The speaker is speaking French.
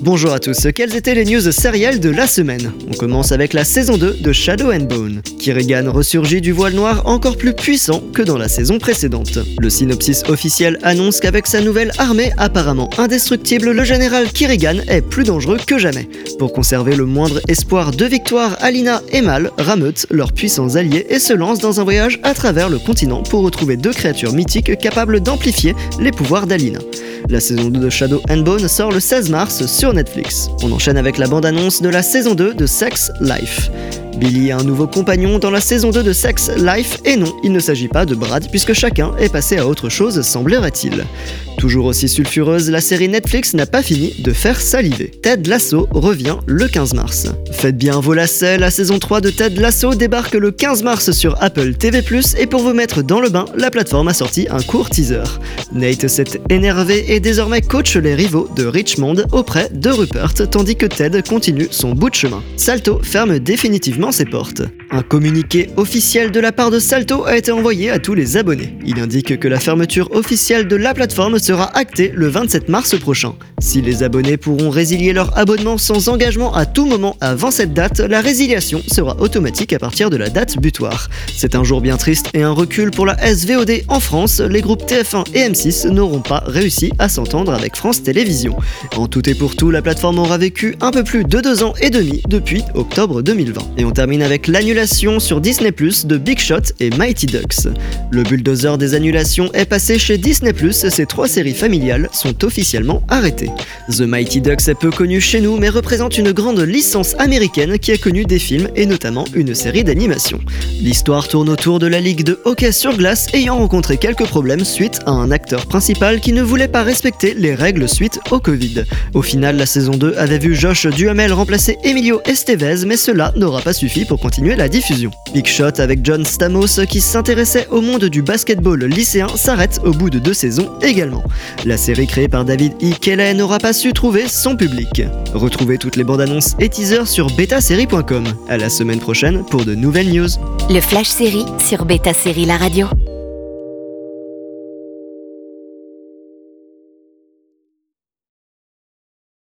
Bonjour à tous, quelles étaient les news sérielles de la semaine? On commence avec la saison 2 de Shadow and Bone. Kirigan ressurgit du voile noir encore plus puissant que dans la saison précédente. Le synopsis officiel annonce qu'avec sa nouvelle armée apparemment indestructible, le général Kirigan est plus dangereux que jamais. Pour conserver le moindre espoir de victoire, Alina et Mal rameutent leurs puissants alliés et se lancent dans un voyage à travers le continent pour retrouver deux créatures mythiques capables d'amplifier les pouvoirs d'Alina. La saison 2 de Shadow and Bone sort le 16 mars sur Netflix. On enchaîne avec la bande-annonce de la saison 2 de Sex Life. Billy a un nouveau compagnon dans la saison 2 de Sex Life et non, il ne s'agit pas de Brad puisque chacun est passé à autre chose semblerait-il. Toujours aussi sulfureuse, la série Netflix n'a pas fini de faire saliver. Ted Lasso revient le 15 mars. Faites bien vos lacets, la saison 3 de Ted Lasso débarque le 15 mars sur Apple TV+, et pour vous mettre dans le bain, la plateforme a sorti un court teaser. Nate s'est énervé et désormais coach les rivaux de Richmond auprès de Rupert, tandis que Ted continue son bout de chemin. Salto ferme définitivement ses portes. Un communiqué officiel de la part de Salto a été envoyé à tous les abonnés. Il indique que la fermeture officielle de la plateforme sera actée le 27 mars prochain. Si les abonnés pourront résilier leur abonnement sans engagement à tout moment avant cette date, la résiliation sera automatique à partir de la date butoir. C'est un jour bien triste et un recul pour la SVOD en France. Les groupes TF1 et M6 n'auront pas réussi à s'entendre avec France Télévisions. En tout et pour tout, la plateforme aura vécu un peu plus de deux ans et demi depuis octobre 2020. Et on termine avec l'annulation sur Disney de Big Shot et Mighty Ducks. Le bulldozer des annulations est passé chez Disney Plus et ces trois séries familiales sont officiellement arrêtées. The Mighty Ducks est peu connu chez nous mais représente une grande licence américaine qui a connu des films et notamment une série d'animation. L'histoire tourne autour de la ligue de hockey sur glace ayant rencontré quelques problèmes suite à un acteur principal qui ne voulait pas respecter les règles suite au Covid. Au final, la saison 2 avait vu Josh Duhamel remplacer Emilio Estevez mais cela n'aura pas suffi pour continuer diffusion. Big Shot avec John Stamos qui s'intéressait au monde du basketball lycéen s'arrête au bout de deux saisons également. La série créée par David E. Kelly n'aura pas su trouver son public. Retrouvez toutes les bandes annonces et teasers sur betasérie.com. À la semaine prochaine pour de nouvelles news. Le Flash Série sur Beta Série La Radio.